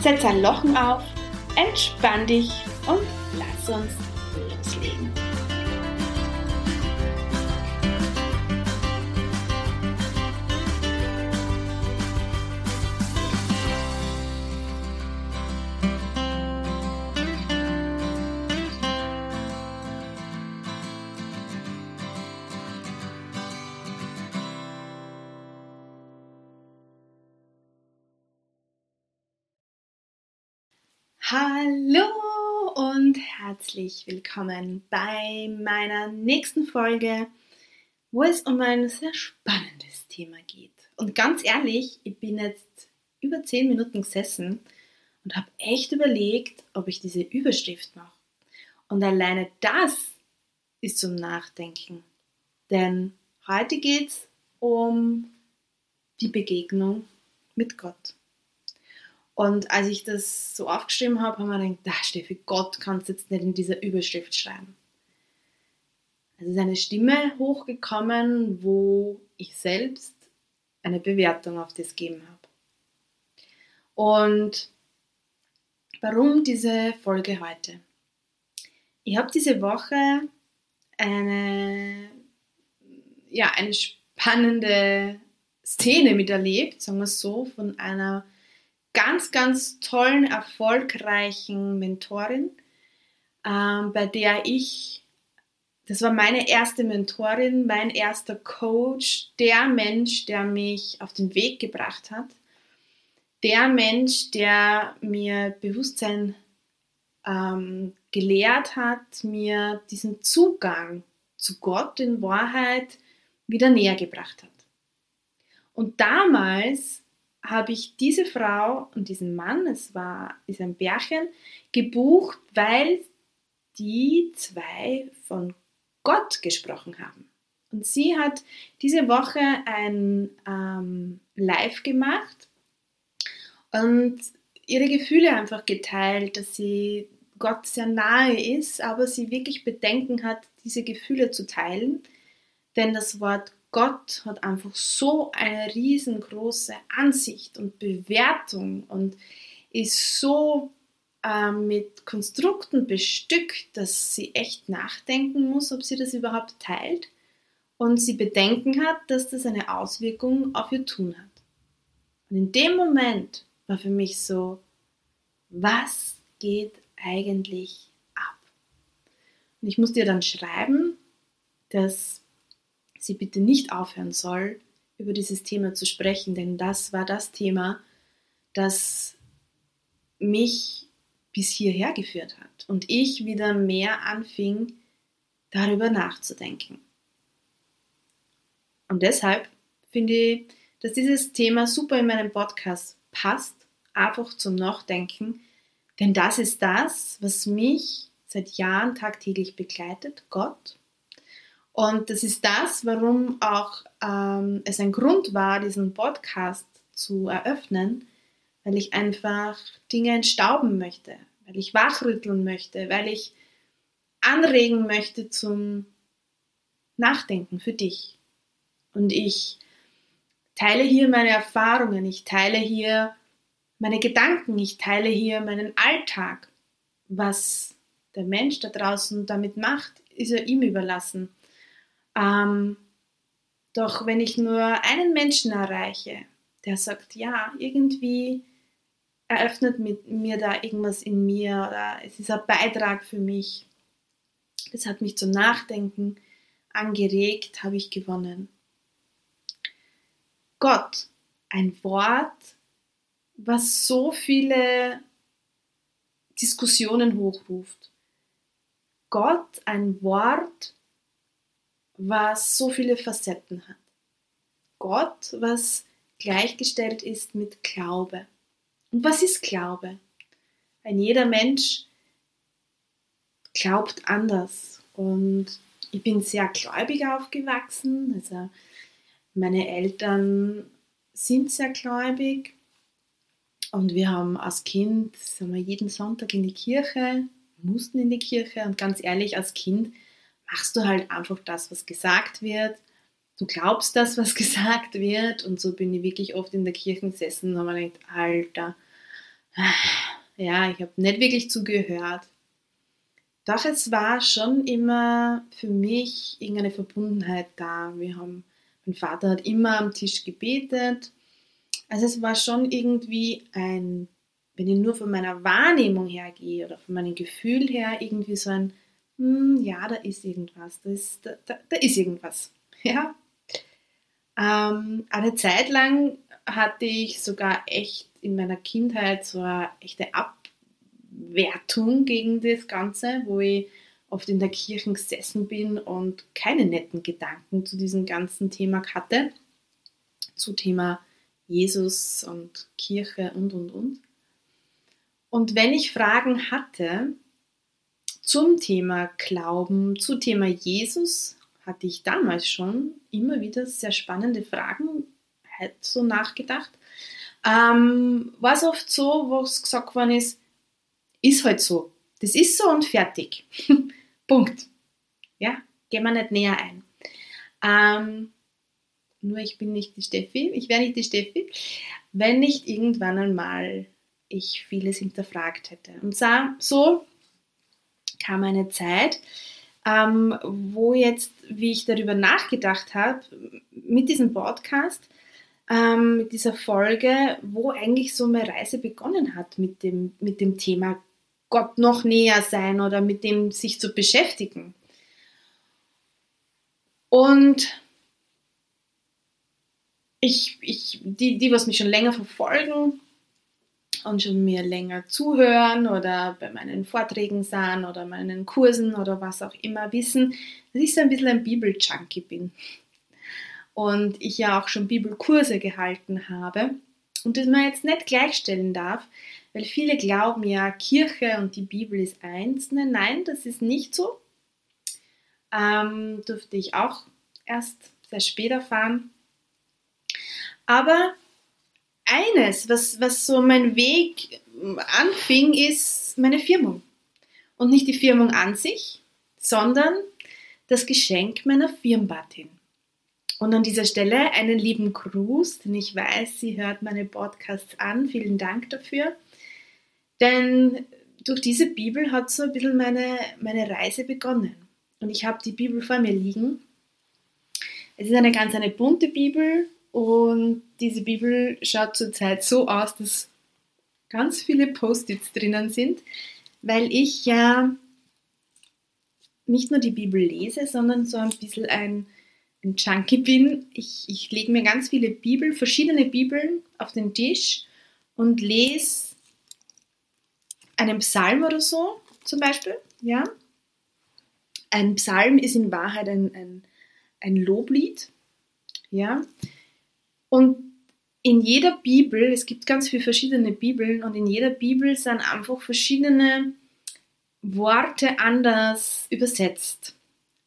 Setz ein Lochen auf, entspann dich und lass uns Hallo und herzlich willkommen bei meiner nächsten Folge, wo es um ein sehr spannendes Thema geht. Und ganz ehrlich, ich bin jetzt über zehn Minuten gesessen und habe echt überlegt, ob ich diese Überschrift mache. Und alleine das ist zum Nachdenken. Denn heute geht es um die Begegnung mit Gott. Und als ich das so aufgeschrieben habe, haben wir gedacht, da Steffi, Gott kannst jetzt nicht in dieser Überschrift schreiben. Es ist eine Stimme hochgekommen, wo ich selbst eine Bewertung auf das gegeben habe. Und warum diese Folge heute? Ich habe diese Woche eine, ja, eine spannende Szene miterlebt, sagen wir es so, von einer ganz, ganz tollen, erfolgreichen Mentorin, ähm, bei der ich, das war meine erste Mentorin, mein erster Coach, der Mensch, der mich auf den Weg gebracht hat, der Mensch, der mir Bewusstsein ähm, gelehrt hat, mir diesen Zugang zu Gott in Wahrheit wieder näher gebracht hat. Und damals habe ich diese Frau und diesen Mann, es war ist ein Bärchen, gebucht, weil die zwei von Gott gesprochen haben. Und sie hat diese Woche ein ähm, Live gemacht und ihre Gefühle einfach geteilt, dass sie Gott sehr nahe ist, aber sie wirklich Bedenken hat, diese Gefühle zu teilen. Denn das Wort Gott hat einfach so eine riesengroße Ansicht und Bewertung und ist so äh, mit Konstrukten bestückt, dass sie echt nachdenken muss, ob sie das überhaupt teilt und sie Bedenken hat, dass das eine Auswirkung auf ihr Tun hat. Und in dem Moment war für mich so, was geht eigentlich ab? Und ich musste ihr dann schreiben, dass sie bitte nicht aufhören soll, über dieses Thema zu sprechen, denn das war das Thema, das mich bis hierher geführt hat und ich wieder mehr anfing, darüber nachzudenken. Und deshalb finde ich, dass dieses Thema super in meinem Podcast passt, einfach zum Nachdenken, denn das ist das, was mich seit Jahren tagtäglich begleitet, Gott und das ist das, warum auch ähm, es ein Grund war, diesen Podcast zu eröffnen, weil ich einfach Dinge entstauben möchte, weil ich wachrütteln möchte, weil ich anregen möchte zum Nachdenken für dich. Und ich teile hier meine Erfahrungen, ich teile hier meine Gedanken, ich teile hier meinen Alltag. Was der Mensch da draußen damit macht, ist ja ihm überlassen. Ähm, doch wenn ich nur einen Menschen erreiche, der sagt, ja, irgendwie eröffnet mit mir da irgendwas in mir oder es ist ein Beitrag für mich, das hat mich zum Nachdenken angeregt, habe ich gewonnen. Gott, ein Wort, was so viele Diskussionen hochruft. Gott, ein Wort, was so viele Facetten hat. Gott, was gleichgestellt ist mit Glaube. Und was ist Glaube? Ein jeder Mensch glaubt anders. Und ich bin sehr gläubig aufgewachsen. Also meine Eltern sind sehr gläubig. Und wir haben als Kind sind wir jeden Sonntag in die Kirche, mussten in die Kirche. Und ganz ehrlich, als Kind machst du halt einfach das, was gesagt wird. Du glaubst das, was gesagt wird. Und so bin ich wirklich oft in der Kirche gesessen und habe mir gedacht, Alter, ja, ich habe nicht wirklich zugehört. Doch es war schon immer für mich irgendeine Verbundenheit da. Wir haben, mein Vater hat immer am Tisch gebetet. Also es war schon irgendwie ein, wenn ich nur von meiner Wahrnehmung her gehe oder von meinem Gefühl her, irgendwie so ein, hm, ja, da ist irgendwas, da ist, da, da, da ist irgendwas. Ja. Ähm, eine Zeit lang hatte ich sogar echt in meiner Kindheit so eine echte Abwertung gegen das Ganze, wo ich oft in der Kirche gesessen bin und keine netten Gedanken zu diesem ganzen Thema hatte. Zu Thema Jesus und Kirche und, und, und. Und wenn ich Fragen hatte zum Thema Glauben, zum Thema Jesus, hatte ich damals schon immer wieder sehr spannende Fragen halt so nachgedacht. Ähm, war es oft so, wo es gesagt worden ist, ist halt so. Das ist so und fertig. Punkt. Ja, gehen wir nicht näher ein. Ähm, nur ich bin nicht die Steffi, ich wäre nicht die Steffi, wenn nicht irgendwann einmal ich vieles hinterfragt hätte. Und so kam eine Zeit, ähm, wo jetzt, wie ich darüber nachgedacht habe, mit diesem Podcast, ähm, mit dieser Folge, wo eigentlich so meine Reise begonnen hat mit dem, mit dem Thema Gott noch näher sein oder mit dem sich zu beschäftigen. Und ich, ich, die, die, was mich schon länger verfolgen und schon mir länger zuhören oder bei meinen Vorträgen sahen oder meinen Kursen oder was auch immer, wissen, dass ich so ein bisschen ein Bibel-Junkie bin und ich ja auch schon Bibelkurse gehalten habe und das man jetzt nicht gleichstellen darf, weil viele glauben ja, Kirche und die Bibel ist eins. Nein, nein, das ist nicht so. Ähm, durfte ich auch erst sehr spät erfahren. Aber eines, was, was so mein Weg anfing, ist meine Firmung. Und nicht die Firmung an sich, sondern das Geschenk meiner Firmbatin. Und an dieser Stelle einen lieben Gruß, denn ich weiß, sie hört meine Podcasts an. Vielen Dank dafür. Denn durch diese Bibel hat so ein bisschen meine, meine Reise begonnen. Und ich habe die Bibel vor mir liegen. Es ist eine ganz eine bunte Bibel und diese Bibel schaut zurzeit so aus, dass ganz viele Post-its drinnen sind, weil ich ja nicht nur die Bibel lese, sondern so ein bisschen ein ein Junkie bin. Ich, ich lege mir ganz viele Bibeln, verschiedene Bibeln auf den Tisch und lese einen Psalm oder so zum Beispiel. Ja? Ein Psalm ist in Wahrheit ein, ein, ein Loblied. Ja? Und in jeder Bibel, es gibt ganz viele verschiedene Bibeln und in jeder Bibel sind einfach verschiedene Worte anders übersetzt.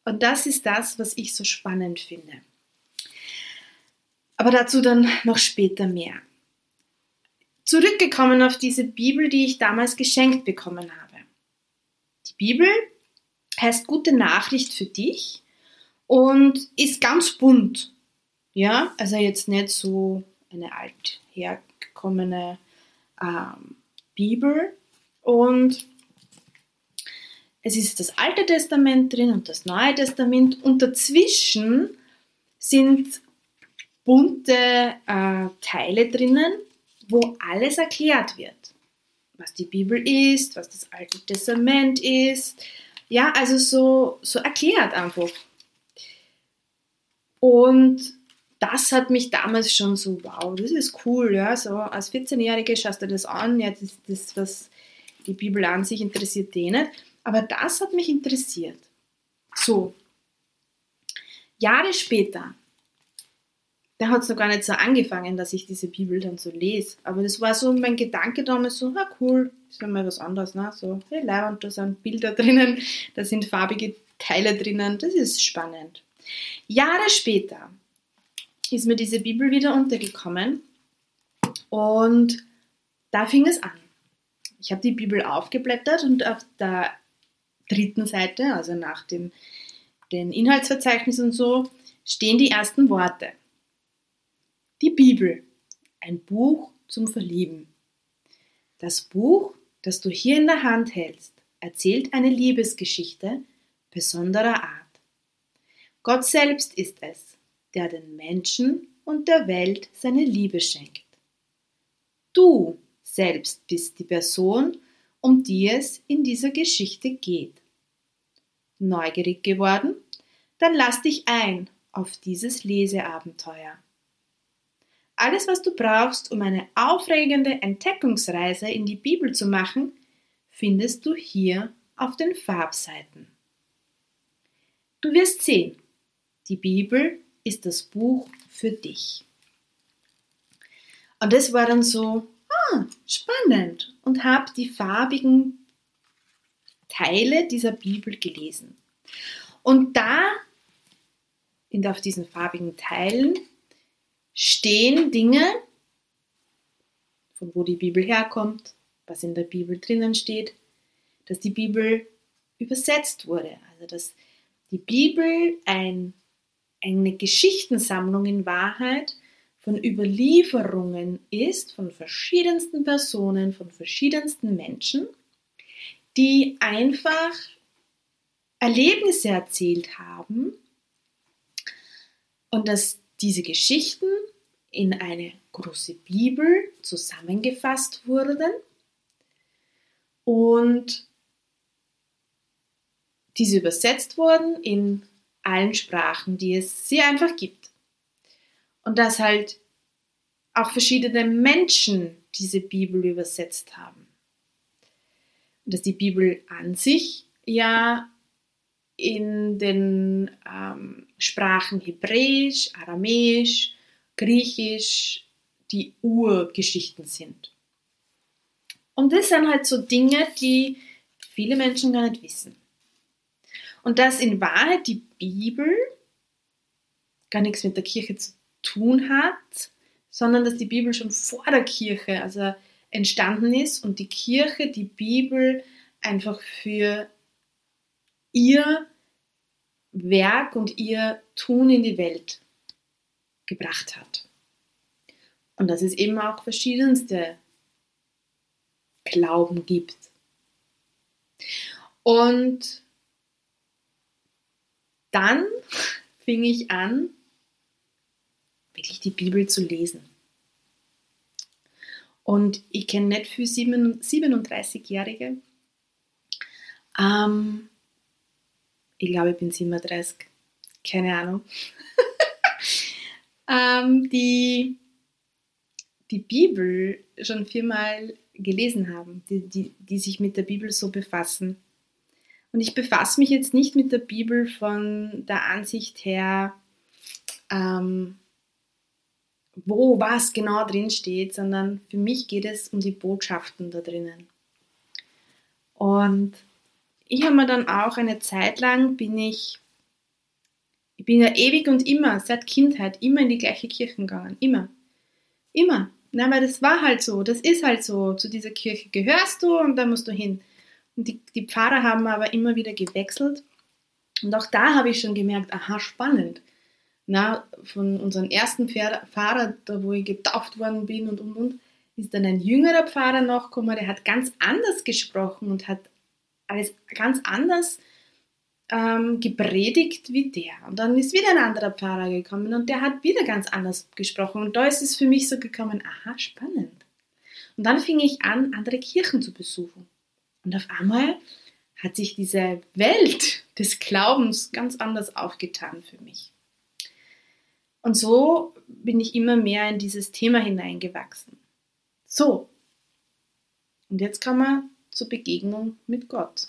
Und das ist das, was ich so spannend finde. Aber dazu dann noch später mehr. zurückgekommen auf diese Bibel, die ich damals geschenkt bekommen habe. Die Bibel heißt Gute Nachricht für dich und ist ganz bunt. Ja, also jetzt nicht so eine althergekommene ähm, Bibel. Und es ist das Alte Testament drin und das Neue Testament und dazwischen sind bunte äh, Teile drinnen, wo alles erklärt wird. Was die Bibel ist, was das Alte Testament ist. Ja, also so, so erklärt einfach. Und das hat mich damals schon so, wow, das ist cool, ja, so als 14-Jährige schaust du das an, ja, das das, was die Bibel an sich interessiert den nicht, aber das hat mich interessiert. So, Jahre später, da hat es noch gar nicht so angefangen, dass ich diese Bibel dann so lese, aber das war so mein Gedanke damals so, ja cool, ist ja mal was anderes, ne, so, hey, Leiband, da sind Bilder drinnen, da sind farbige Teile drinnen, das ist spannend. Jahre später, ist mir diese Bibel wieder untergekommen und da fing es an. Ich habe die Bibel aufgeblättert und auf der dritten Seite, also nach dem den Inhaltsverzeichnis und so, stehen die ersten Worte. Die Bibel, ein Buch zum Verlieben. Das Buch, das du hier in der Hand hältst, erzählt eine Liebesgeschichte besonderer Art. Gott selbst ist es, der den Menschen und der Welt seine Liebe schenkt. Du selbst bist die Person, um die es in dieser Geschichte geht. Neugierig geworden? Dann lass dich ein auf dieses Leseabenteuer. Alles, was du brauchst, um eine aufregende Entdeckungsreise in die Bibel zu machen, findest du hier auf den Farbseiten. Du wirst sehen, die Bibel ist das Buch für dich. Und das war dann so ah, spannend und habe die farbigen Teile dieser Bibel gelesen. Und da, in, auf diesen farbigen Teilen, stehen Dinge, von wo die Bibel herkommt, was in der Bibel drinnen steht, dass die Bibel übersetzt wurde. Also dass die Bibel ein eine Geschichtensammlung in Wahrheit von Überlieferungen ist, von verschiedensten Personen, von verschiedensten Menschen, die einfach Erlebnisse erzählt haben und dass diese Geschichten in eine große Bibel zusammengefasst wurden und diese übersetzt wurden in allen Sprachen, die es sie einfach gibt. Und dass halt auch verschiedene Menschen diese Bibel übersetzt haben. Und dass die Bibel an sich ja in den ähm, Sprachen Hebräisch, Aramäisch, Griechisch die Urgeschichten sind. Und das sind halt so Dinge, die viele Menschen gar nicht wissen. Und dass in Wahrheit die Bibel gar nichts mit der Kirche zu tun hat, sondern dass die Bibel schon vor der Kirche also entstanden ist und die Kirche die Bibel einfach für ihr Werk und ihr Tun in die Welt gebracht hat. Und dass es eben auch verschiedenste Glauben gibt. Und dann fing ich an, wirklich die Bibel zu lesen. Und ich kenne nicht für 37-Jährige. Ähm, ich glaube, ich bin 37. Keine Ahnung. ähm, die die Bibel schon viermal gelesen haben, die, die, die sich mit der Bibel so befassen. Und ich befasse mich jetzt nicht mit der Bibel von der Ansicht her, ähm, wo was genau drin steht, sondern für mich geht es um die Botschaften da drinnen. Und ich habe mir dann auch eine Zeit lang bin ich, ich bin ja ewig und immer, seit Kindheit, immer in die gleiche Kirche gegangen. Immer. Immer. Na, weil das war halt so, das ist halt so. Zu dieser Kirche gehörst du und da musst du hin. Die, die Pfarrer haben aber immer wieder gewechselt. Und auch da habe ich schon gemerkt, aha, spannend. Na, von unserem ersten Pfarrer, da wo ich getauft worden bin und und und, ist dann ein jüngerer Pfarrer nachgekommen, der hat ganz anders gesprochen und hat alles ganz anders ähm, gepredigt wie der. Und dann ist wieder ein anderer Pfarrer gekommen und der hat wieder ganz anders gesprochen. Und da ist es für mich so gekommen, aha, spannend. Und dann fing ich an, andere Kirchen zu besuchen. Und auf einmal hat sich diese Welt des Glaubens ganz anders aufgetan für mich. Und so bin ich immer mehr in dieses Thema hineingewachsen. So, und jetzt kommen wir zur Begegnung mit Gott.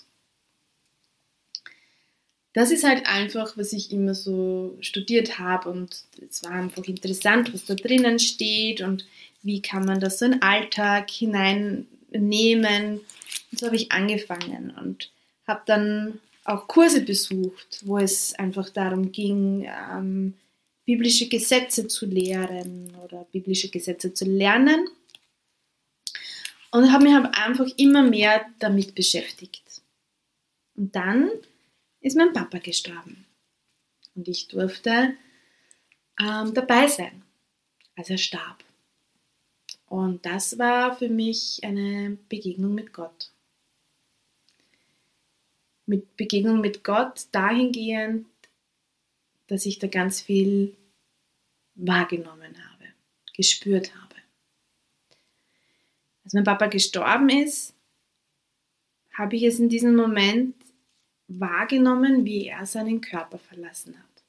Das ist halt einfach, was ich immer so studiert habe und es war einfach interessant, was da drinnen steht und wie kann man das so in den Alltag hineinnehmen. Und so habe ich angefangen und habe dann auch Kurse besucht, wo es einfach darum ging, ähm, biblische Gesetze zu lehren oder biblische Gesetze zu lernen. Und habe mich einfach immer mehr damit beschäftigt. Und dann ist mein Papa gestorben. Und ich durfte ähm, dabei sein, als er starb. Und das war für mich eine Begegnung mit Gott. Mit Begegnung mit Gott dahingehend, dass ich da ganz viel wahrgenommen habe, gespürt habe. Als mein Papa gestorben ist, habe ich es in diesem Moment wahrgenommen, wie er seinen Körper verlassen hat.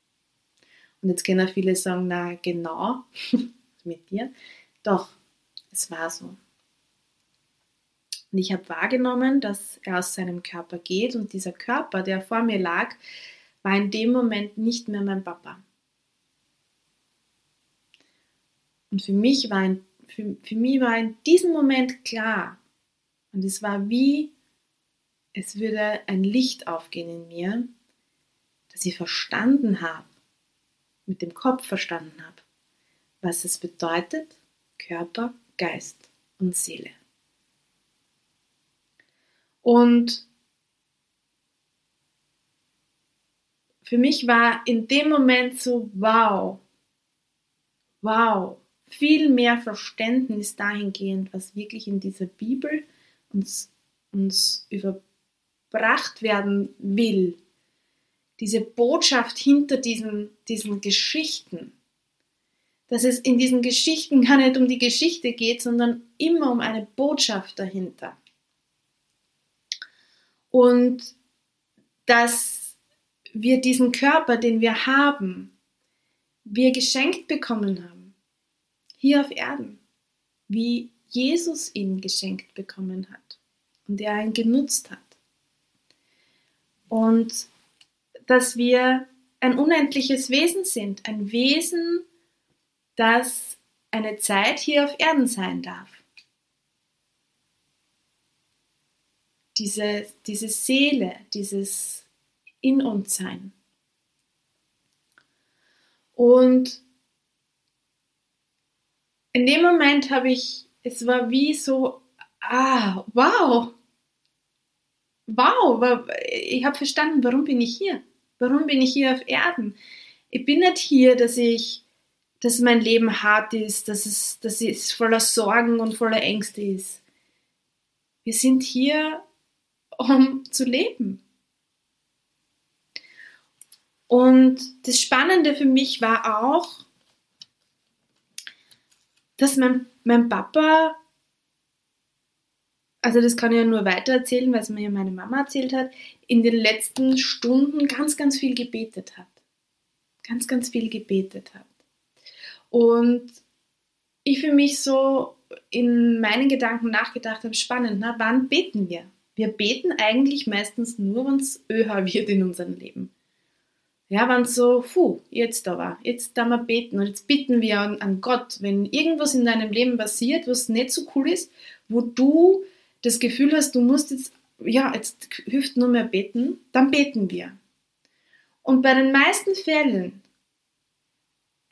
Und jetzt können viele sagen, na genau, mit dir. Doch, es war so. Und ich habe wahrgenommen, dass er aus seinem Körper geht und dieser Körper, der vor mir lag, war in dem Moment nicht mehr mein Papa. Und für mich war in, für, für mich war in diesem Moment klar, und es war wie es würde ein Licht aufgehen in mir, dass ich verstanden habe, mit dem Kopf verstanden habe, was es bedeutet, Körper, Geist und Seele. Und für mich war in dem Moment so, wow, wow, viel mehr Verständnis dahingehend, was wirklich in dieser Bibel uns, uns über gebracht werden will. Diese Botschaft hinter diesen, diesen Geschichten. Dass es in diesen Geschichten gar nicht um die Geschichte geht, sondern immer um eine Botschaft dahinter. Und dass wir diesen Körper, den wir haben, wir geschenkt bekommen haben, hier auf Erden, wie Jesus ihn geschenkt bekommen hat und er ihn genutzt hat und dass wir ein unendliches Wesen sind, ein Wesen, das eine Zeit hier auf Erden sein darf. Diese, diese Seele, dieses in uns sein. Und in dem Moment habe ich, es war wie so, ah, wow, wow, ich habe verstanden, warum bin ich hier? Warum bin ich hier auf Erden? Ich bin nicht hier, dass ich, dass mein Leben hart ist, dass es, dass es voller Sorgen und voller Ängste ist. Wir sind hier, um zu leben. Und das Spannende für mich war auch, dass mein, mein Papa also das kann ich ja nur weiter erzählen, weil es mir ja meine Mama erzählt hat, in den letzten Stunden ganz, ganz viel gebetet hat. Ganz, ganz viel gebetet hat. Und ich für mich so in meinen Gedanken nachgedacht habe, spannend, na, wann beten wir? Wir beten eigentlich meistens nur, wenn es öher wird in unserem Leben. Ja, wenn es so, puh, jetzt aber, jetzt da wir beten und jetzt bitten wir an, an Gott, wenn irgendwas in deinem Leben passiert, was nicht so cool ist, wo du das Gefühl hast, du musst jetzt, ja, jetzt hilft nur mehr beten, dann beten wir. Und bei den meisten Fällen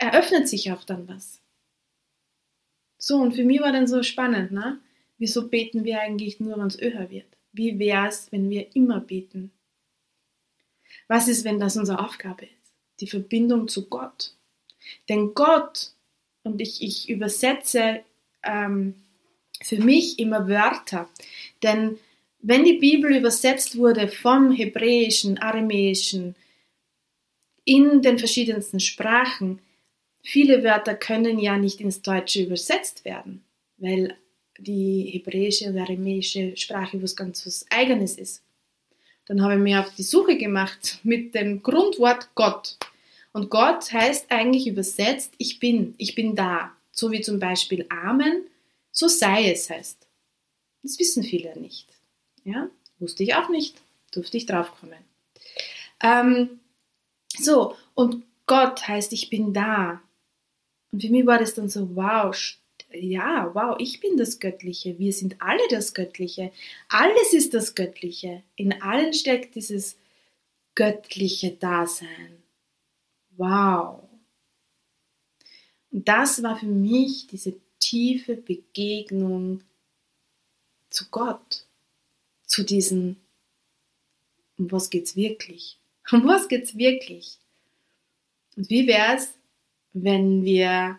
eröffnet sich auch dann was. So, und für mich war dann so spannend, ne? Wieso beten wir eigentlich nur, wenn es öher wird? Wie wäre es, wenn wir immer beten? Was ist, wenn das unsere Aufgabe ist? Die Verbindung zu Gott. Denn Gott, und ich, ich übersetze ähm, für mich immer Wörter, denn wenn die Bibel übersetzt wurde vom Hebräischen, Aramäischen, in den verschiedensten Sprachen, viele Wörter können ja nicht ins Deutsche übersetzt werden, weil die hebräische und aramäische Sprache was ganz was Eigenes ist. Dann habe ich mir auf die Suche gemacht mit dem Grundwort Gott. Und Gott heißt eigentlich übersetzt, ich bin, ich bin da. So wie zum Beispiel Amen, so sei es heißt. Das wissen viele nicht. Ja, wusste ich auch nicht, durfte ich draufkommen. Ähm, so, und Gott heißt, ich bin da. Und für mich war das dann so, wow, ja, wow, ich bin das Göttliche. Wir sind alle das Göttliche. Alles ist das Göttliche. In allen steckt dieses göttliche Dasein. Wow. Und das war für mich diese tiefe Begegnung zu Gott, zu diesem, um was geht's wirklich? Um was geht's wirklich? Und wie wäre es, wenn wir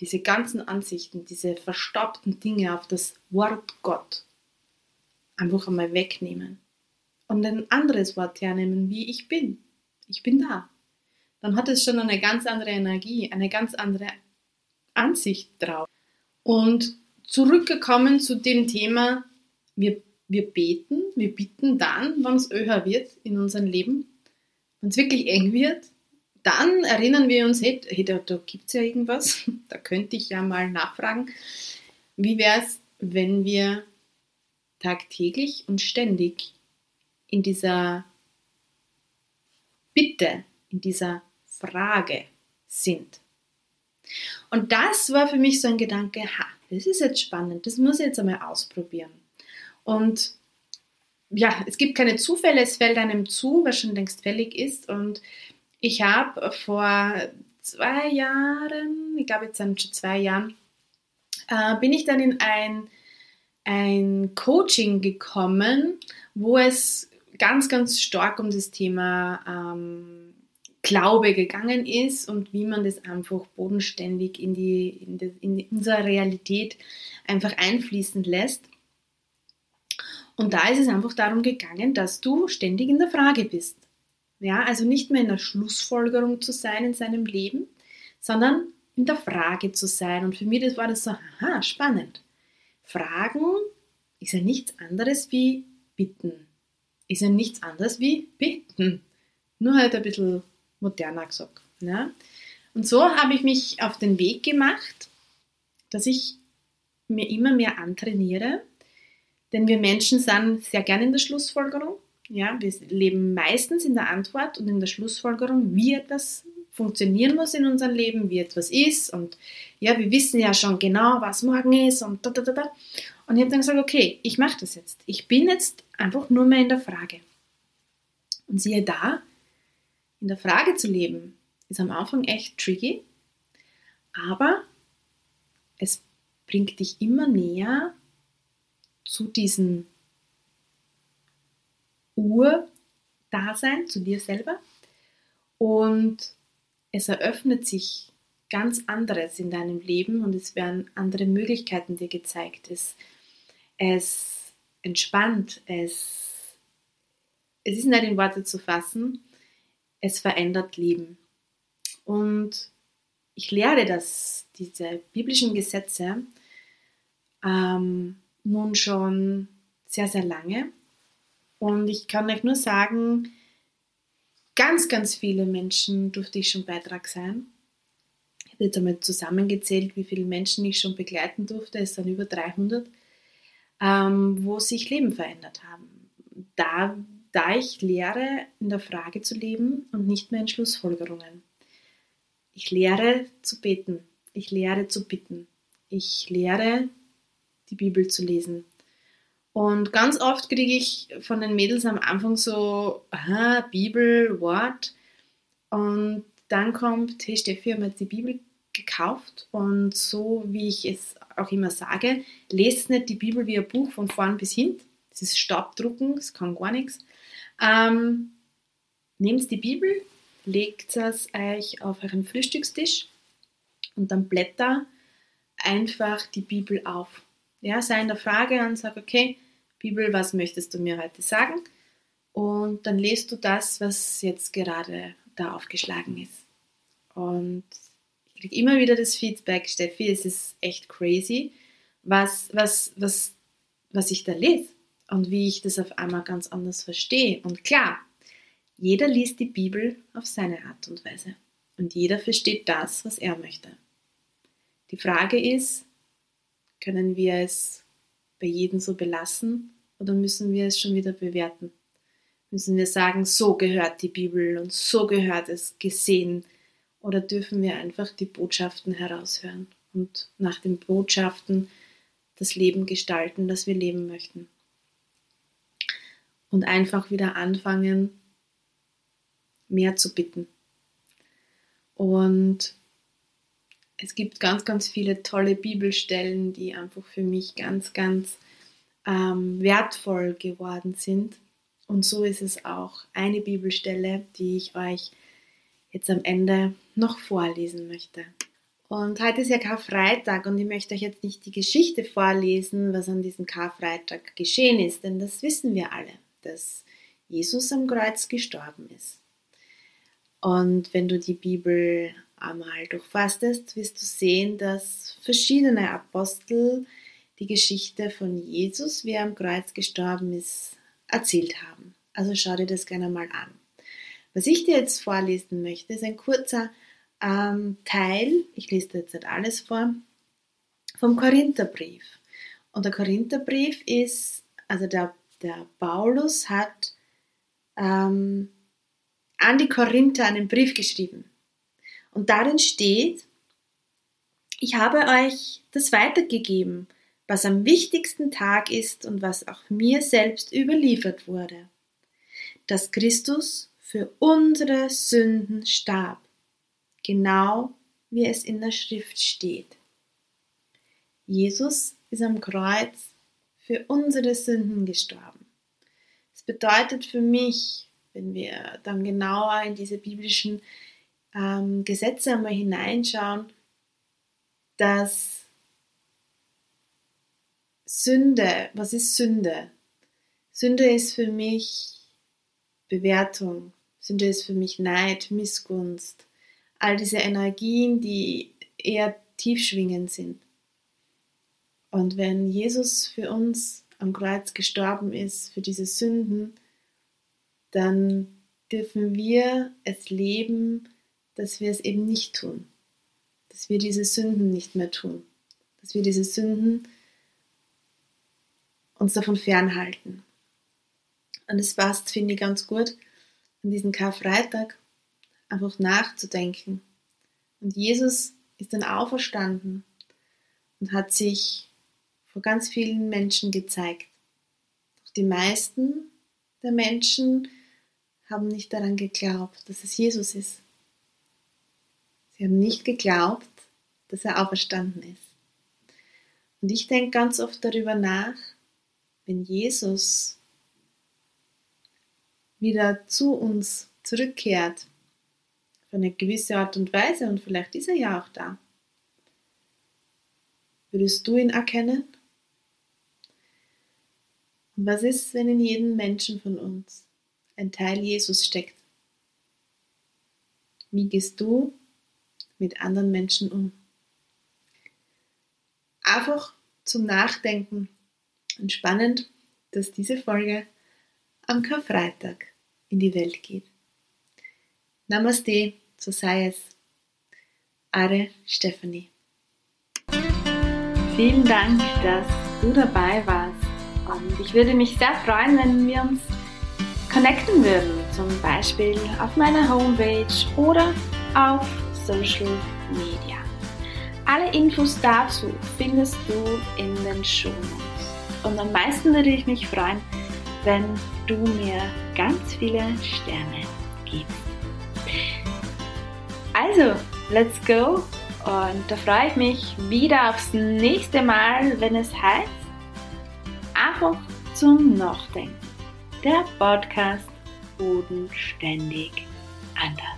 diese ganzen Ansichten, diese verstaubten Dinge auf das Wort Gott einfach einmal wegnehmen und ein anderes Wort hernehmen, wie ich bin. Ich bin da. Dann hat es schon eine ganz andere Energie, eine ganz andere Ansicht drauf. Und zurückgekommen zu dem Thema, wir, wir beten, wir bitten dann, wenn es öher wird in unserem Leben, wenn es wirklich eng wird, dann erinnern wir uns, hey, hey da, da gibt es ja irgendwas, da könnte ich ja mal nachfragen. Wie wäre es, wenn wir tagtäglich und ständig in dieser Bitte, in dieser Frage sind? Und das war für mich so ein Gedanke, ha, das ist jetzt spannend, das muss ich jetzt einmal ausprobieren. Und ja, es gibt keine Zufälle, es fällt einem zu, was schon längst fällig ist. Und ich habe vor zwei Jahren, ich glaube jetzt sind schon zwei Jahren, äh, bin ich dann in ein, ein Coaching gekommen, wo es ganz, ganz stark um das Thema ähm, Glaube gegangen ist und wie man das einfach bodenständig in, die, in, die, in unsere Realität einfach einfließen lässt. Und da ist es einfach darum gegangen, dass du ständig in der Frage bist. Ja, also nicht mehr in der Schlussfolgerung zu sein in seinem Leben, sondern in der Frage zu sein. Und für mich das war das so, aha, spannend. Fragen ist ja nichts anderes wie bitten. Ist ja nichts anderes wie bitten. Nur halt ein bisschen moderner gesagt. Ja? Und so habe ich mich auf den Weg gemacht, dass ich mir immer mehr antrainiere, denn wir Menschen sind sehr gerne in der Schlussfolgerung ja, wir leben meistens in der Antwort und in der Schlussfolgerung, wie etwas funktionieren muss in unserem Leben, wie etwas ist. Und ja, wir wissen ja schon genau, was morgen ist und da, da, da, da. Und ich habe dann gesagt, okay, ich mache das jetzt. Ich bin jetzt einfach nur mehr in der Frage. Und siehe da, in der Frage zu leben, ist am Anfang echt tricky, aber es bringt dich immer näher zu diesen Urdasein zu dir selber und es eröffnet sich ganz anderes in deinem Leben und es werden andere Möglichkeiten dir gezeigt. Es, es entspannt, es, es ist nicht in Worte zu fassen, es verändert Leben. Und ich lehre das, diese biblischen Gesetze ähm, nun schon sehr, sehr lange und ich kann euch nur sagen, ganz, ganz viele Menschen durfte ich schon Beitrag sein. Ich habe jetzt einmal zusammengezählt, wie viele Menschen ich schon begleiten durfte. Es sind über 300, ähm, wo sich Leben verändert haben. Da, da ich lehre, in der Frage zu leben und nicht mehr in Schlussfolgerungen. Ich lehre zu beten. Ich lehre zu bitten. Ich lehre, die Bibel zu lesen. Und ganz oft kriege ich von den Mädels am Anfang so, aha, Bibel, Wort. Und dann kommt, hey Steffi, haben jetzt die Bibel gekauft und so wie ich es auch immer sage, lest nicht die Bibel wie ein Buch von vorn bis hinten. Das ist Staubdrucken, das kann gar nichts. Ähm, nehmt die Bibel, legt es euch auf euren Frühstückstisch und dann blätter einfach die Bibel auf. Ja, sei in der Frage und sag, okay, Bibel, was möchtest du mir heute sagen? Und dann lest du das, was jetzt gerade da aufgeschlagen ist. Und ich kriege immer wieder das Feedback, Steffi, es ist echt crazy, was, was, was, was ich da lese und wie ich das auf einmal ganz anders verstehe. Und klar, jeder liest die Bibel auf seine Art und Weise. Und jeder versteht das, was er möchte. Die Frage ist, können wir es bei jedem so belassen oder müssen wir es schon wieder bewerten? Müssen wir sagen, so gehört die Bibel und so gehört es gesehen? Oder dürfen wir einfach die Botschaften heraushören und nach den Botschaften das Leben gestalten, das wir leben möchten? Und einfach wieder anfangen, mehr zu bitten. Und es gibt ganz, ganz viele tolle Bibelstellen, die einfach für mich ganz, ganz ähm, wertvoll geworden sind. Und so ist es auch eine Bibelstelle, die ich euch jetzt am Ende noch vorlesen möchte. Und heute ist ja Karfreitag und ich möchte euch jetzt nicht die Geschichte vorlesen, was an diesem Karfreitag geschehen ist, denn das wissen wir alle, dass Jesus am Kreuz gestorben ist. Und wenn du die Bibel einmal durchfastest, wirst du sehen, dass verschiedene Apostel die Geschichte von Jesus, wie er am Kreuz gestorben ist, erzählt haben. Also schau dir das gerne mal an. Was ich dir jetzt vorlesen möchte, ist ein kurzer ähm, Teil, ich lese dir jetzt nicht alles vor, vom Korintherbrief. Und der Korintherbrief ist, also der, der Paulus hat ähm, an die Korinther einen Brief geschrieben. Und darin steht, ich habe euch das weitergegeben, was am wichtigsten Tag ist und was auch mir selbst überliefert wurde, dass Christus für unsere Sünden starb, genau wie es in der Schrift steht. Jesus ist am Kreuz für unsere Sünden gestorben. Es bedeutet für mich, wenn wir dann genauer in diese biblischen ähm, Gesetze einmal hineinschauen, dass Sünde, was ist Sünde? Sünde ist für mich Bewertung, Sünde ist für mich Neid, Missgunst, all diese Energien, die eher tiefschwingend sind. Und wenn Jesus für uns am Kreuz gestorben ist, für diese Sünden, dann dürfen wir es leben, dass wir es eben nicht tun. Dass wir diese Sünden nicht mehr tun. Dass wir diese Sünden uns davon fernhalten. Und es passt, finde ich, ganz gut, an diesen Karfreitag einfach nachzudenken. Und Jesus ist dann auferstanden und hat sich vor ganz vielen Menschen gezeigt. Doch die meisten der Menschen haben nicht daran geglaubt, dass es Jesus ist. Sie haben nicht geglaubt, dass er auferstanden ist. Und ich denke ganz oft darüber nach, wenn Jesus wieder zu uns zurückkehrt, auf eine gewisse Art und Weise, und vielleicht ist er ja auch da. Würdest du ihn erkennen? Und was ist, wenn in jedem Menschen von uns ein Teil Jesus steckt. Wie gehst du mit anderen Menschen um? Einfach zum Nachdenken und spannend, dass diese Folge am Karfreitag in die Welt geht. Namaste, so sei es. Are Stephanie. Vielen Dank, dass du dabei warst. Und ich würde mich sehr freuen, wenn wir uns connecten würden, zum Beispiel auf meiner Homepage oder auf Social Media. Alle Infos dazu findest du in den Show Notes. Und am meisten würde ich mich freuen, wenn du mir ganz viele Sterne gibst. Also, let's go Und da freue ich mich wieder aufs nächste Mal, wenn es heißt, einfach zum Nachdenken. Der Podcast Bodenständig anders.